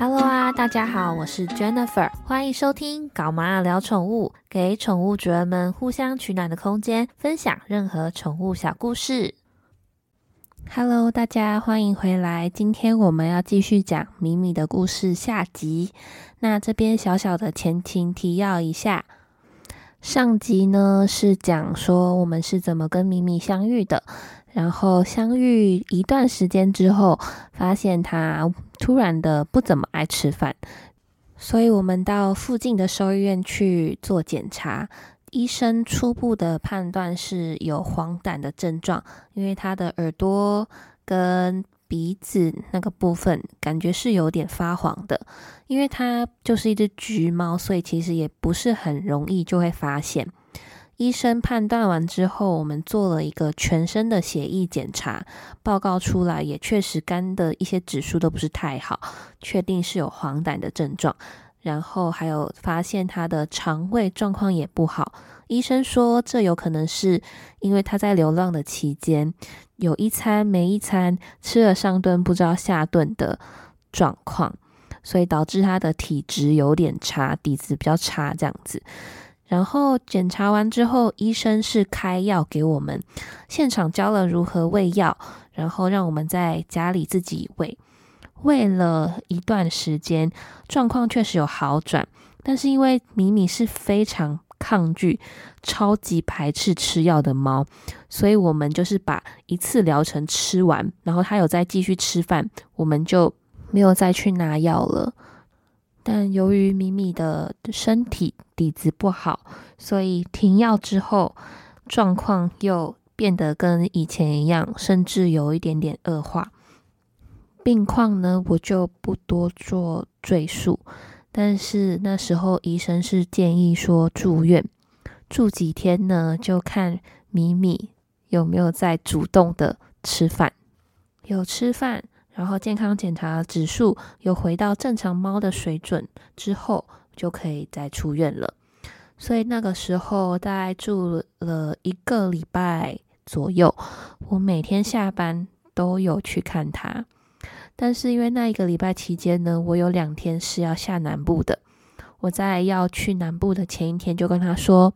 Hello 啊，大家好，我是 Jennifer，欢迎收听《搞妈聊宠物》，给宠物主人们互相取暖的空间，分享任何宠物小故事。Hello，大家欢迎回来，今天我们要继续讲米米的故事下集。那这边小小的前情提要一下，上集呢是讲说我们是怎么跟米米相遇的。然后相遇一段时间之后，发现他突然的不怎么爱吃饭，所以我们到附近的兽医院去做检查。医生初步的判断是有黄疸的症状，因为他的耳朵跟鼻子那个部分感觉是有点发黄的。因为它就是一只橘猫，所以其实也不是很容易就会发现。医生判断完之后，我们做了一个全身的血液检查，报告出来也确实肝的一些指数都不是太好，确定是有黄疸的症状。然后还有发现他的肠胃状况也不好，医生说这有可能是因为他在流浪的期间有一餐没一餐，吃了上顿不知道下顿的状况，所以导致他的体质有点差，底子比较差这样子。然后检查完之后，医生是开药给我们，现场教了如何喂药，然后让我们在家里自己喂。喂了一段时间，状况确实有好转，但是因为米米是非常抗拒、超级排斥吃药的猫，所以我们就是把一次疗程吃完，然后它有再继续吃饭，我们就没有再去拿药了。但由于米米的身体底子不好，所以停药之后，状况又变得跟以前一样，甚至有一点点恶化。病况呢，我就不多做赘述。但是那时候医生是建议说住院住几天呢，就看米米有没有在主动的吃饭，有吃饭。然后健康检查指数有回到正常猫的水准之后，就可以再出院了。所以那个时候大概住了一个礼拜左右，我每天下班都有去看它。但是因为那一个礼拜期间呢，我有两天是要下南部的。我在要去南部的前一天就跟他说：“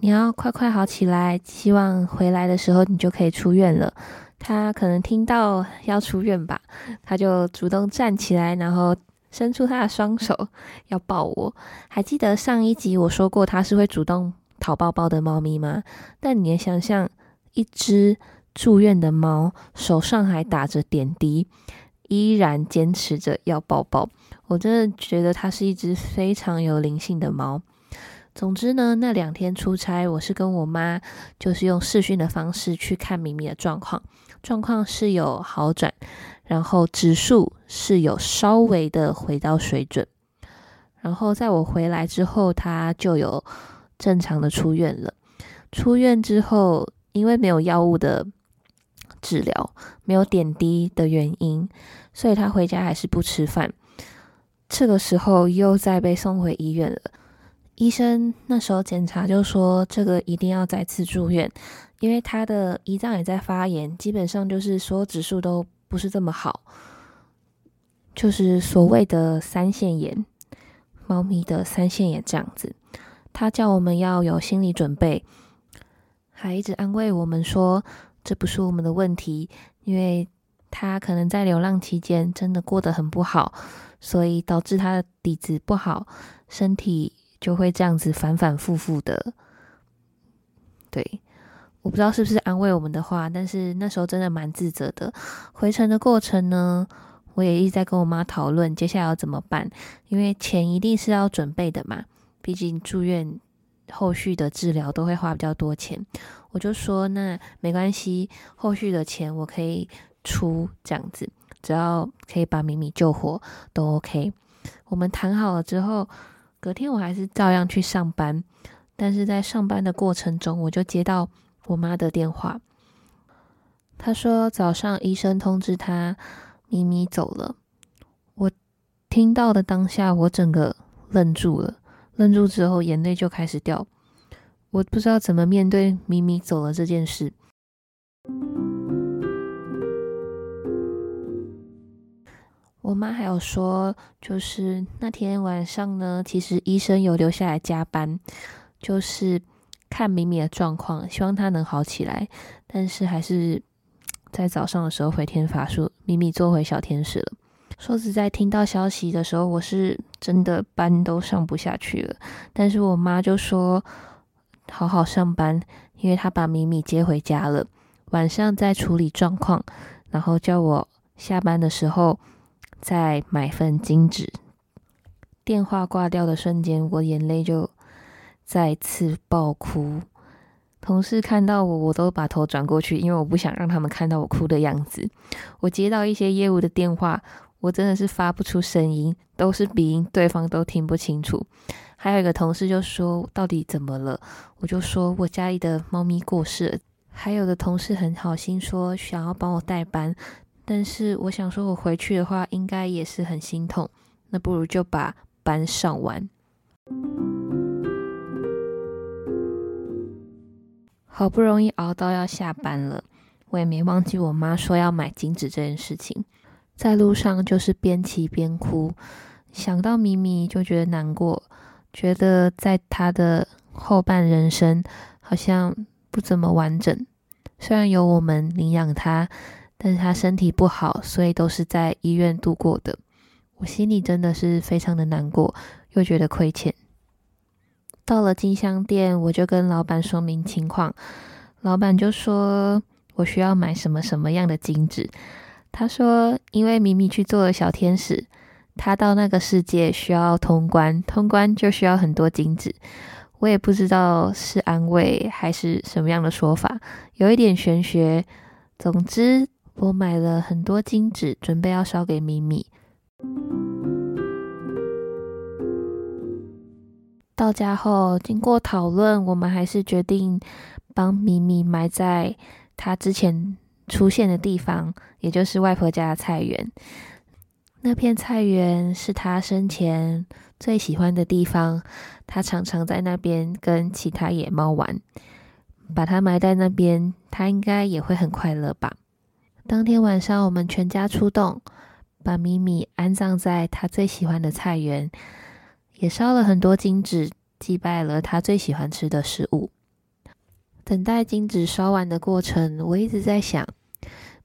你要快快好起来，希望回来的时候你就可以出院了。”他可能听到要出院吧，他就主动站起来，然后伸出他的双手要抱我。还记得上一集我说过他是会主动讨抱抱的猫咪吗？但你也想象一只住院的猫手上还打着点滴，依然坚持着要抱抱。我真的觉得它是一只非常有灵性的猫。总之呢，那两天出差，我是跟我妈就是用视讯的方式去看咪咪的状况。状况是有好转，然后指数是有稍微的回到水准，然后在我回来之后，他就有正常的出院了。出院之后，因为没有药物的治疗，没有点滴的原因，所以他回家还是不吃饭。这个时候又再被送回医院了。医生那时候检查就说，这个一定要再次住院。因为他的胰脏也在发炎，基本上就是所有指数都不是这么好，就是所谓的三线炎，猫咪的三线炎这样子。他叫我们要有心理准备，还一直安慰我们说这不是我们的问题，因为他可能在流浪期间真的过得很不好，所以导致他的底子不好，身体就会这样子反反复复的，对。我不知道是不是安慰我们的话，但是那时候真的蛮自责的。回程的过程呢，我也一直在跟我妈讨论接下来要怎么办，因为钱一定是要准备的嘛，毕竟住院后续的治疗都会花比较多钱。我就说那没关系，后续的钱我可以出，这样子只要可以把米米救活都 OK。我们谈好了之后，隔天我还是照样去上班，但是在上班的过程中，我就接到。我妈的电话，她说早上医生通知她咪咪走了。我听到的当下，我整个愣住了，愣住之后眼泪就开始掉。我不知道怎么面对咪咪走了这件事。我妈还有说，就是那天晚上呢，其实医生有留下来加班，就是看米米的状况，希望她能好起来。但是还是在早上的时候回天乏术，米米做回小天使了。说实在，听到消息的时候，我是真的班都上不下去了。但是我妈就说，好好上班，因为她把米米接回家了，晚上再处理状况，然后叫我下班的时候。再买份金纸。电话挂掉的瞬间，我眼泪就再次爆哭。同事看到我，我都把头转过去，因为我不想让他们看到我哭的样子。我接到一些业务的电话，我真的是发不出声音，都是鼻音，对方都听不清楚。还有一个同事就说：“到底怎么了？”我就说：“我家里的猫咪过世了。”还有的同事很好心说想要帮我代班。但是我想说，我回去的话应该也是很心痛，那不如就把班上完。好不容易熬到要下班了，我也没忘记我妈说要买金纸这件事情，在路上就是边骑边哭，想到咪咪就觉得难过，觉得在她的后半人生好像不怎么完整，虽然有我们领养她。但是他身体不好，所以都是在医院度过的。我心里真的是非常的难过，又觉得亏欠。到了金香店，我就跟老板说明情况，老板就说我需要买什么什么样的金纸。他说，因为米米去做了小天使，他到那个世界需要通关，通关就需要很多金纸。我也不知道是安慰还是什么样的说法，有一点玄学。总之。我买了很多金纸，准备要烧给咪咪。到家后，经过讨论，我们还是决定帮咪咪埋在他之前出现的地方，也就是外婆家的菜园。那片菜园是他生前最喜欢的地方，他常常在那边跟其他野猫玩。把它埋在那边，它应该也会很快乐吧。当天晚上，我们全家出动，把咪咪安葬在他最喜欢的菜园，也烧了很多金纸，祭拜了他最喜欢吃的食物。等待金纸烧完的过程，我一直在想，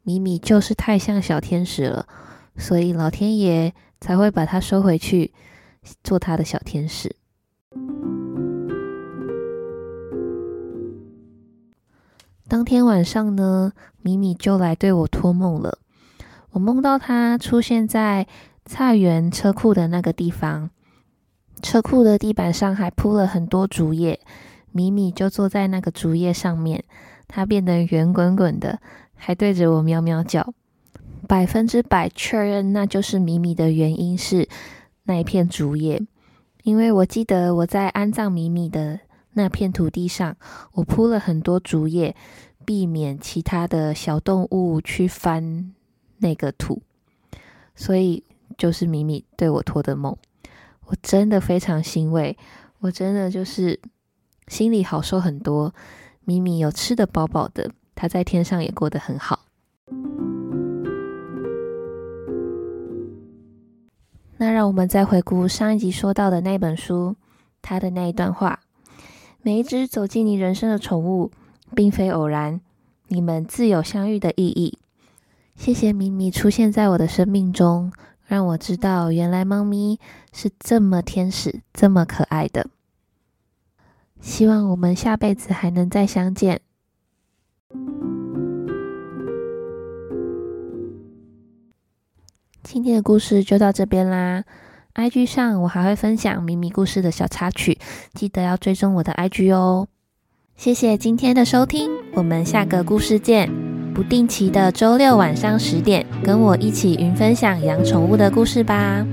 咪咪就是太像小天使了，所以老天爷才会把它收回去，做他的小天使。当天晚上呢，米米就来对我托梦了。我梦到他出现在菜园车库的那个地方，车库的地板上还铺了很多竹叶，米米就坐在那个竹叶上面，它变得圆滚滚的，还对着我喵喵叫。百分之百确认那就是米米的原因是那一片竹叶，因为我记得我在安葬米米的。那片土地上，我铺了很多竹叶，避免其他的小动物去翻那个土。所以就是米米对我托的梦，我真的非常欣慰，我真的就是心里好受很多。米米有吃的饱饱的，他在天上也过得很好。那让我们再回顾上一集说到的那本书，他的那一段话。每一只走进你人生的宠物，并非偶然，你们自有相遇的意义。谢谢咪咪出现在我的生命中，让我知道原来猫咪是这么天使、这么可爱的。希望我们下辈子还能再相见。今天的故事就到这边啦。IG 上我还会分享咪咪故事的小插曲，记得要追踪我的 IG 哦。谢谢今天的收听，我们下个故事见。不定期的周六晚上十点，跟我一起云分享养宠物的故事吧。